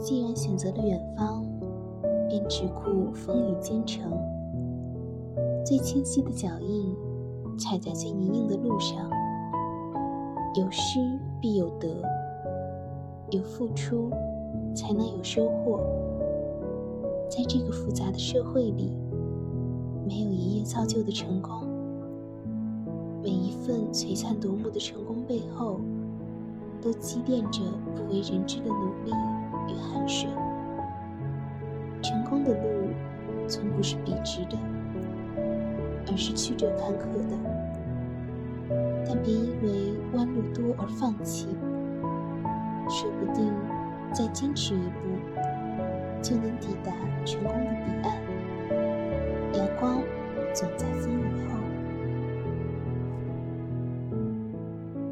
既然选择了远方，便只顾风雨兼程。最清晰的脚印，踩在最泥泞的路上。有失必有得，有付出才能有收获。在这个复杂的社会里，没有一夜造就的成功。每一份璀璨夺目的成功背后，都积淀着不为人知的努力与汗水。成功的路，从不是笔直的，而是曲折坎坷的。但别因为弯路多而放弃，说不定再坚持一步，就能抵达成功的彼岸。阳光总在。